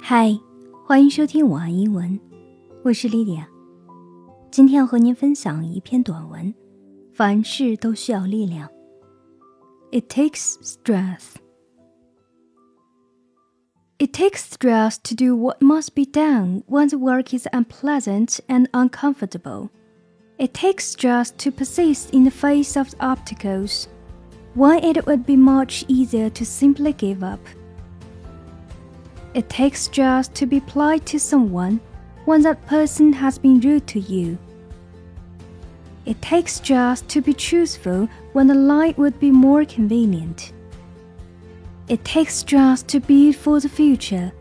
嗨，欢迎收听晚安英文，我是莉莉亚。今天要和您分享一篇短文，凡事都需要力量。It takes strength. It takes strength to do what must be done when the work is unpleasant and uncomfortable. It takes strength to persist in the face of obstacles when it would be much easier to simply give up. It takes just to be polite to someone when that person has been rude to you. It takes just to be truthful when a lie would be more convenient. It takes just to build for the future.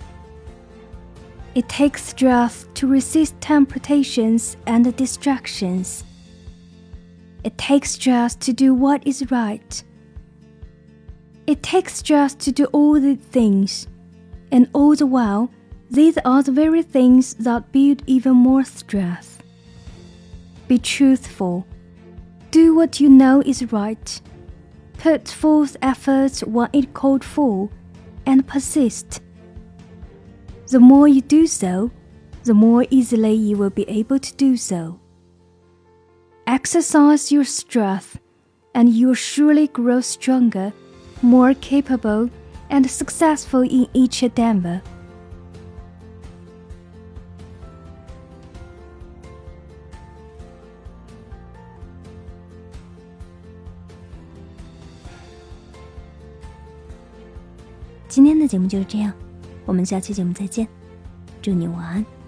It takes just to resist temptations and distractions. It takes just to do what is right. It takes just to do all the things and all the while, these are the very things that build even more strength. Be truthful. Do what you know is right. Put forth efforts when it called for, and persist. The more you do so, the more easily you will be able to do so. Exercise your strength, and you'll surely grow stronger, more capable, and successful in each endeavor. 今天的节目就是这样，我们下期节目再见，祝你晚安。